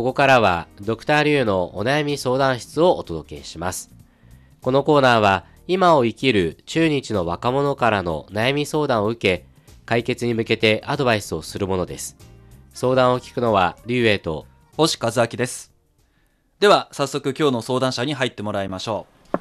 ここからはドクターリュウのお悩み相談室をお届けします。このコーナーは今を生きる中日の若者からの悩み相談を受け、解決に向けてアドバイスをするものです。相談を聞くのはリュウエイと星和明ですでは早速今日の相談者に入ってもらいましょう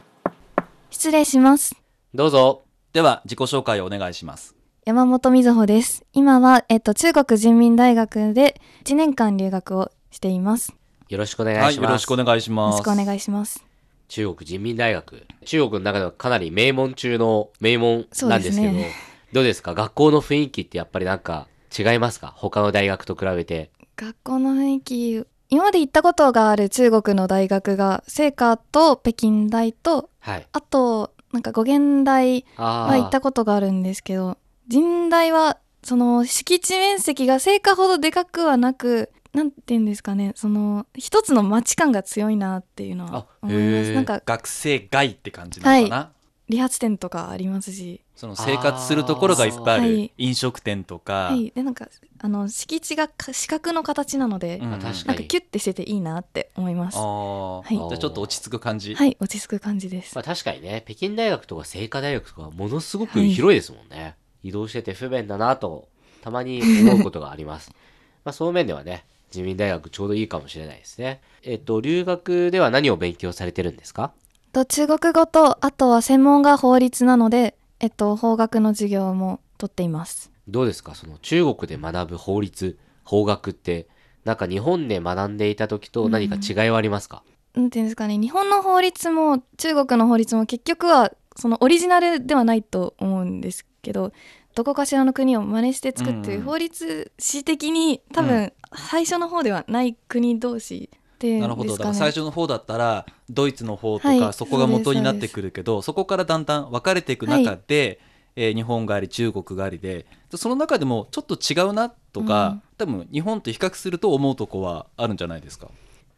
失礼します。どうぞ。では自己紹介をお願いします山本瑞穂です。今は、えっと、中国人民大学で1年間留学をしています。よろしくお願いします。はいよろしくお願いしよますろしくお願いします。中国人民大学。中国の中ではかなり名門中の名門なんですけど、そうねどうですか？学校の雰囲気ってやっぱりなんか違いますか？他の大学と比べて。学校の雰囲気、今まで行ったことがある中国の大学が、清華と北京大と、はい。あと、なんか語源大あは行ったことがあるんですけど、人大は、その敷地面積が清華ほどでかくはなく、なんて言うんですかね、その、一つの街感が強いなっていうのはあ思います。なんか、学生街って感じなのかな、理髪店とかありますし、その生活するところがいっぱいある、はい。飲食店とか、はい、でなんかあの敷地がか四角の形なので、うん。あ確かに。なんかキュッてしてていいなって思います。あはーい。じゃあちょっと落ち着く感じ、はい、落ち着く感じです。まあ確かにね、北京大学とか清華大学とかものすごく広いですもんね。移動してて不便だなと、たまに思うことがあります。まあそういう面ではね、人民大学ちょうどいいかもしれないですね。えっと、留学では何を勉強されてるんですか？と中国語とあとは専門が法律なので、えっと法学の授業も取っています。どうですか？その中国で学ぶ法律、法学って、なんか日本で学んでいた時と何か違いはありますか、なんていうんですかね、日本の法律も中国の法律も結局はそのオリジナルではないと思うんですけど、どこかしらの国を真似して作ってうんる法律史的に多分最初の方ではない国同士でなるほど。だ。最初の方だったらドイツの方とか、はいそこが元になってくるけどそこからだんだん分かれていく中で、えー日本があり中国がありでその中でもちょっと違うなとか、うん。多分日本と比較すると思うとこはあるんじゃないですか？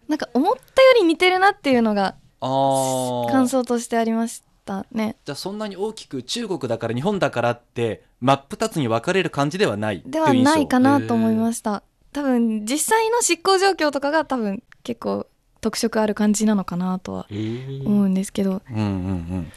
なんか思ったより似てるなっていうのが感想としてありましたね。じゃあそんなに大きく中国だから日本だからって真っ二つに分かれる感じではないっていうで印象はないかなと思いました。多分実際の執行状況とかが多分結構特色ある感じなのかなとは思うんですけど、うんうんうん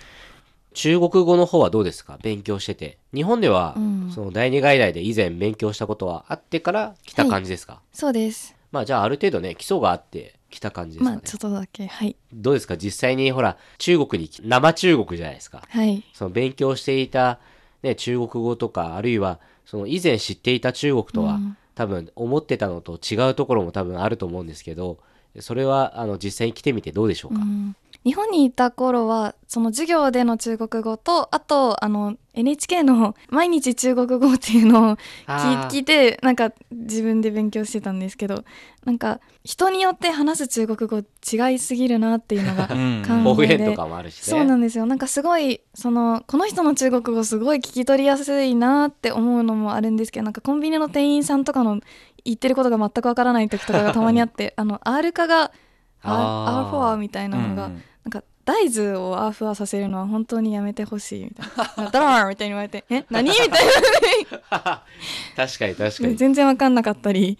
中国語の方はどうですか？勉強してて。日本では、うんその第二外来で以前勉強したことはあってから来た感じですか、そうです。まあじゃあある程度ね、基礎があって来た感じですかね。まあちょっとだけはい。どうですか？実際にほら、中国に、生中国じゃないですか。はい。その勉強していた、ね、中国語とか、あるいは、その以前知っていた中国とは、うん。多分思ってたのと違うところも多分あると思うんですけど、それは、あの、実際に来てみてどうでしょうか、うん日本にいた頃はその授業での中国語とあとあの NHK の毎日中国語っていうのを聞いてなんか自分で勉強してたんですけどなんか人によって話す中国語違いすぎるなっていうのが うん。考方えで言とかもあるしね。そうなんですよ。なんかすごいそのこの人の中国語すごい聞き取りやすいなって思うのもあるんですけどなんかコンビニの店員さんとかの言ってることが全くわからない時とかがたまにあってあの R 化が R フォアみたいなのが、うんなんか大豆をアーフアさせるのは本当にやめてほしいみたいな。ドラーみたいに言われてえ何？みたい確かに確かなに。全然わかんなかったり。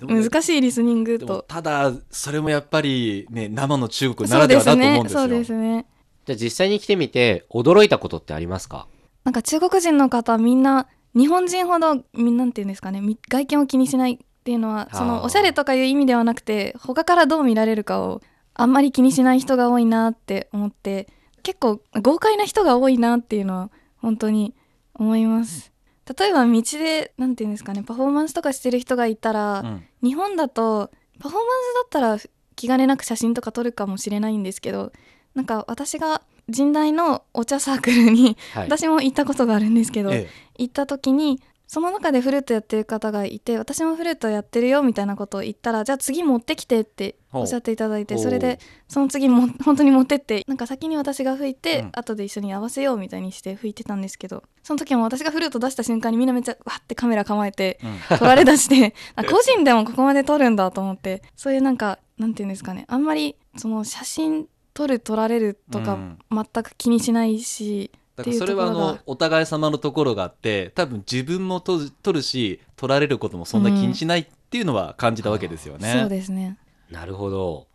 難しいリスニングと。ただそれもやっぱりね生の中国なそうですらではだと思うんですよ。ね。そうですね。じゃあ実際に来てみて、驚いたことってありますか？なんか中国人の方みんな日本人ほどみんなんていうんですかねみ外見を気にしないっていうのはそのおしゃれとかいう意味ではなくて他からどう見られるかをあんまり気にしない人が多いなって思って結構豪快な人が多いなっていうのは本当に思います。例えば道でなんていうんですかねパフォーマンスとかしてる人がいたら、うん。日本だとパフォーマンスだったら気兼ねなく写真とか撮るかもしれないんですけどなんか私が神大のお茶サークルにはい。私も行ったことがあるんですけど、え。行った時にその中でフルートやってる方がいて私もフルートやってるよみたいなことを言ったらじゃあ次持ってきてっておっしゃっていただいてそれでその次も 本当に持ってってなんか先に私が吹いて、うん。後で一緒に合わせようみたいにして吹いてたんですけどその時も私がフルート出した瞬間にみんなめっちゃわってカメラ構えてうん。撮られだしてあ個人でもここまで撮るんだと思ってそういうなんかなんていうんですかねあんまりその写真撮る撮られるとかうん全く気にしないし、だからそれはあのお互い様のところがあって多分自分も撮るし撮られることもそんな気にしないっっていうのは感じたわけですよね。そうですねなるほど。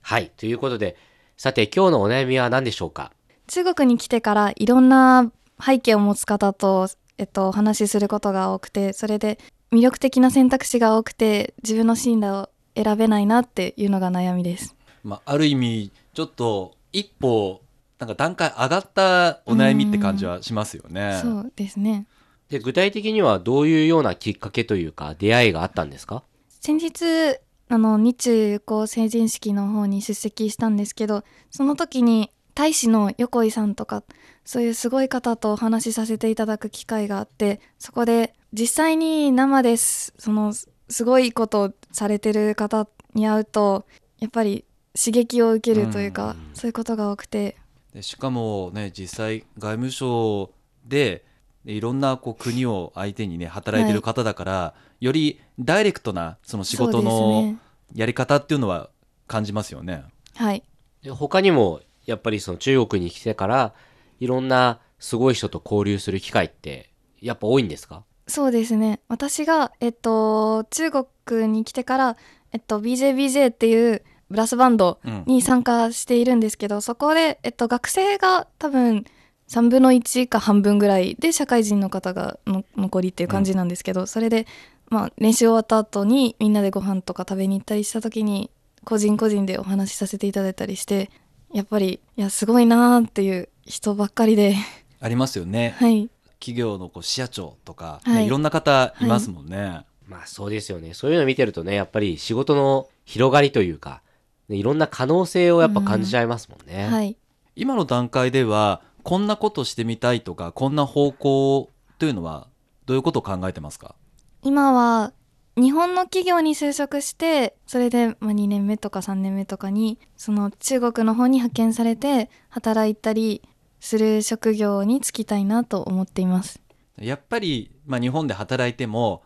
はい。ということで、さて今日のお悩みは何でしょうか？中国に来てからいろんな背景を持つ方と、えっと、お話しすることが多くてそれで魅力的な選択肢が多くて自分の進路を選べないなっていうのが悩みですまあ、ある意味ちょっと一歩なんか段階上がったお悩みって感じはしますよね。そうですね。で、具体的にはどういうようなきっかけというか、出会いがあったんですか？先日あの日中友好成人式の方に出席したんですけどその時に大使の横井さんとかそういうすごい方とお話しさせていただく機会があってそこで実際に生ですそのすすごいことをされてる方に会うとやっぱり刺激を受けるというか、うん。そういうことが多くてでしかもね実際外務省でいろんなこう国を相手にね働いてる方だから、よりダイレクトなその仕事のやり方っていうのは感じますよね。はい。で他にも、やっぱりその中国に来てから、いろんなすごい人と交流する機会って、やっぱ多いんですか？そうですね。私が、えっと、中国に来てから、えっと、BJBJ っていうブラスバンドうんに参加しているんですけどそこで、えっと、学生が多分3分の1か半分ぐらいで社会人の方がの残りっていう感じなんですけど、それで、まあ、練習終わった後にみんなでご飯とか食べに行ったりした時に個人個人でお話しさせていただいたりしてやっぱりいやすごいなーっていう人ばっかりでありますよね。はい企業のこう支社長とか、はいねいろんな方いますもんね。まあそうですよね。そういうの見てるとね、やっぱり仕事の広がりというか、ねいろんな可能性をやっぱ感じちゃいますもんね。はい。今の段階ではこんなことしてみたいとかこんな方向というのはどういうことを考えてますか？今は日本の企業に就職してそれで、まあ、2年目とか3年目とかにその中国の方に派遣されて働いたりする職業に就きたいなと思っています。やっぱり、まあ、日本で働いても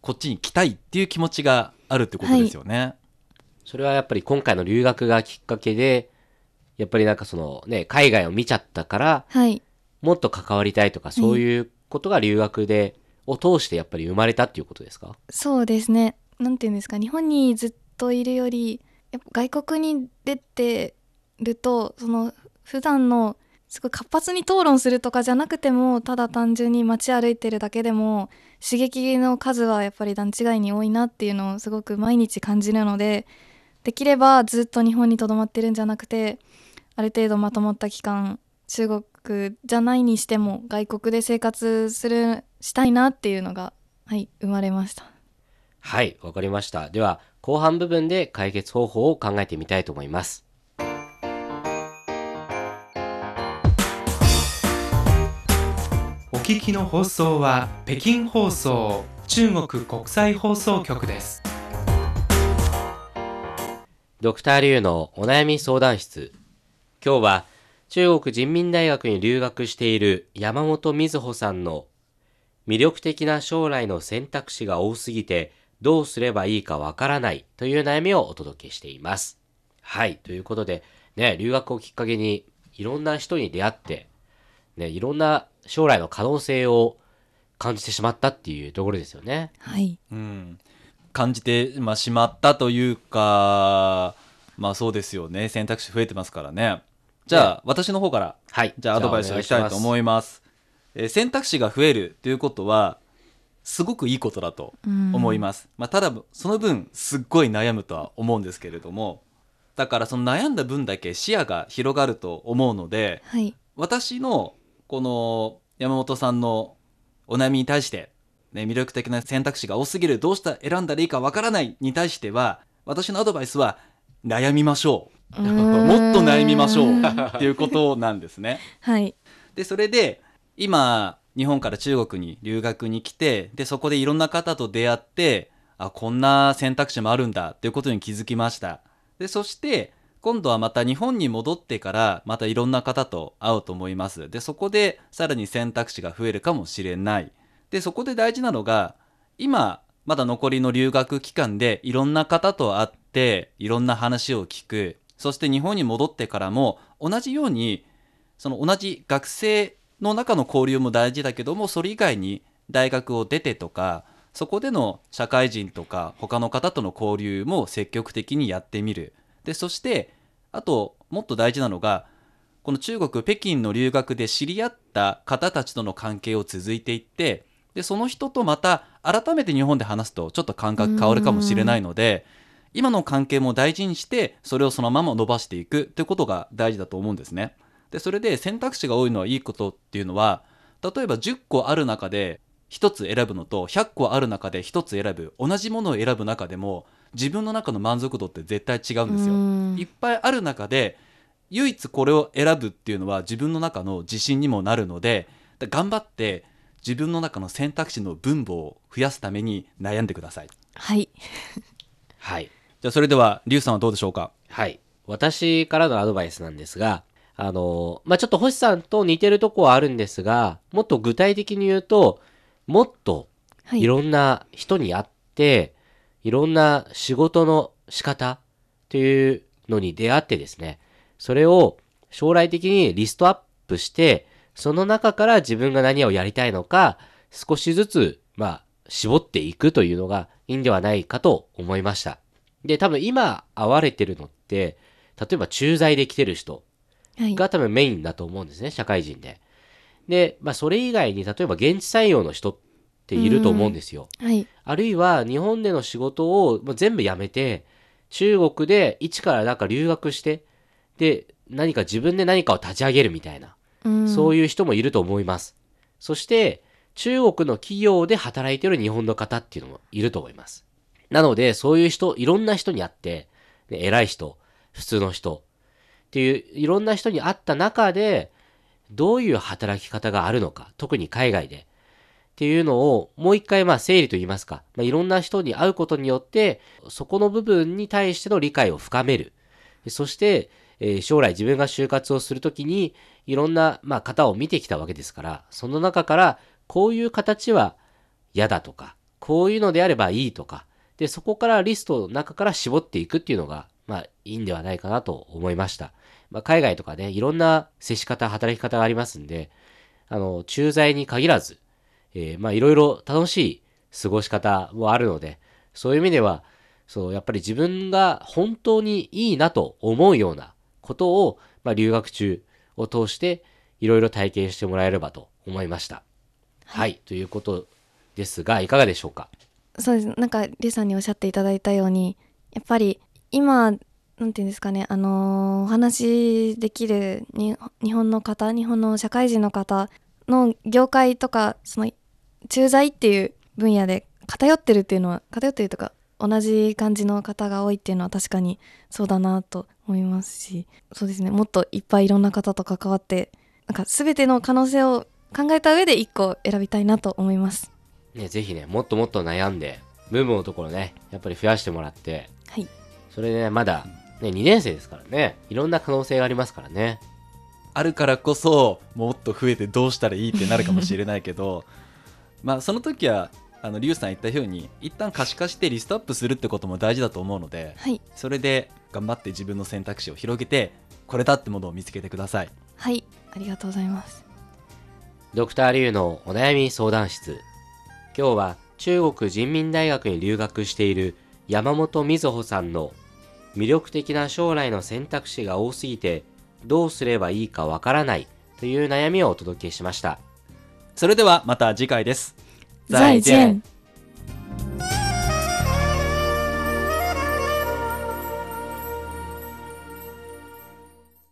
こっちに来たいっていう気持ちがあるってことですよね。それはやっぱり今回の留学がきっかけで、やっぱりなんかそのね、海外を見ちゃったから、はい。もっと関わりたいとか、そういうことが留学で、を通してやっぱり生まれたっていうことですか？そうですね。なんていうんですか？日本にずっといるよりやっぱ外国に出てるとその普段のすごい活発に討論するとかじゃなくてもただ単純に街歩いてるだけでも刺激の数はやっぱり段違いに多いなっていうのをすごく毎日感じるのでできればずっと日本にとどまってるんじゃなくてある程度まとまった期間中国じゃないにしても外国で生活するしたいなっていうのがはい生まれました。はい、わかりました。では、後半部分で解決方法を考えてみたいと思います。お聞きの放送は北京放送中国国際放送局です。ドクターリュウのお悩み相談室。今日は中国人民大学に留学している山本瑞穂さんの魅力的な将来の選択肢が多すぎてどうすればいいかわからないという悩みをお届けしています。はい。ということで、ね、留学をきっかけにいろんな人に出会って、ね、いろんな将来の可能性を感じてしまったっていうところですよね。はいうん、感じて、まあ、しまったというかまあそうですよね。選択肢増えてますからね。じゃあ、私の方からはい。じゃあアドバイスをいきたいと思いいます。えー選択肢が増えるということはすごくいいことだと思います、まあ、ただその分すっごい悩むとは思うんですけれどもだからその悩んだ分だけ視野が広がると思うのではい。私のこの山本さんのお悩みに対して、ね、魅力的な選択肢が多すぎるどうした選んだらいいかわからないに対しては私のアドバイスは悩みましょう。もっと悩みましょう。っていうことなんですね。はい。でそれで今日本から中国に留学に来てでそこでいろんな方と出会ってあこんな選択肢もあるんだっていうことに気づきました。でそして今度はまた日本に戻ってからまたいろんな方と会うと思います。でそこでさらに選択肢が増えるかもしれない。でそこで大事なのが今まだ残りの留学期間でいろんな方と会っていろんな話を聞く。そして日本に戻ってからも同じようにその同じ学生の中の交流も大事だけどもそれ以外に大学を出てとかそこでの社会人とか他の方との交流も積極的にやってみる。でそしてあともっと大事なのがこの中国北京の留学で知り合った方たちとの関係を続いていってでその人とまた改めて日本で話すとちょっと感覚変わるかもしれないので今の関係も大事にしてそれをそのまま伸ばしていくということが大事だと思うんですね。でそれで選択肢が多いのはいいことっていうのは例えば10個ある中で1つ選ぶのと100個ある中で1つ選ぶ同じものを選ぶ中でも自分の中の満足度って絶対違うんですよ。うんいっぱいある中で唯一これを選ぶっていうのは自分の中の自信にもなるのでだ頑張って自分の中の選択肢の分母を増やすために悩んでください。はいはい。じゃあそれではリュウさんはどうでしょうか？はい。私からのアドバイスなんですが、あの、まあ、ちょっと星さんと似てるとこはあるんですが、もっと具体的に言うと、もっとはいいろんな人に会って、いろんな仕事の仕方というのに出会ってですね、それを将来的にリストアップして、その中から自分が何をやりたいのか、少しずつ、まあ、絞っていくというのがいいんではないかと思いました。で、多分今会われてるのって、例えば駐在で来てる人はいが多分メインだと思うんですね、社会人で。で、まあそれ以外に例えば現地採用の人っていると思うんですよ。はいあるいは日本での仕事を全部やめて、中国で一からなんか留学して、で、何か自分で何かを立ち上げるみたいな、うんそういう人もいると思います。そして、中国の企業で働いてる日本の方っていうのもいると思います。なので、そういう人、いろんな人に会って、ね偉い人、普通の人、っていう、いろんな人に会った中で、どういう働き方があるのか、特に海外で、っていうのを、もう一回、まあ、整理と言いますか、まあ、いろんな人に会うことによって、そこの部分に対しての理解を深める。そして、えー将来自分が就活をするときに、いろんな、まあ、方を見てきたわけですから、その中から、こういう形は嫌だとか、こういうのであればいいとか、で、そこからリストの中から絞っていくっていうのが、まあ、いいんではないかなと思いました。まあ、海外とかね、いろんな接し方、働き方がありますんで、あの、駐在に限らず、えーまあ、いろいろ楽しい過ごし方もあるので、そういう意味では、そう、やっぱり自分が本当にいいなと思うようなことを、まあ、留学中を通して、いろいろ体験してもらえればと思いました。はい、ということですが、いかがでしょうか？そうですなんかリさんにおっしゃっていただいたようにやっぱり今なんていうんですかねあのお話しできるに日本の方日本の社会人の方の業界とかその駐在っていう分野で偏ってるっていうのは偏ってるとか同じ感じの方が多いっていうのは確かにそうだなと思いますしそうですねもっといっぱいいろんな方と関わってなんか全ての可能性を考えた上で1個選びたいなと思います。ね、ぜひね、もっともっと悩んで、部分のところね、やっぱり増やしてもらって、はいそれでね、まだ、ね、2年生ですからね、いろんな可能性がありますからね。あるからこそもっと増えてどうしたらいいってなるかもしれないけど まあその時はあのリュウさん言ったように一旦可視化してリストアップするってことも大事だと思うのではいそれで頑張って自分の選択肢を広げてこれだってものを見つけてくださいはいありがとうございます。ドクターリュウのお悩み相談室。今日は中国人民大学に留学している山本瑞穂さんの魅力的な将来の選択肢が多すぎてどうすればいいかわからないという悩みをお届けしました。それではまた次回です再见。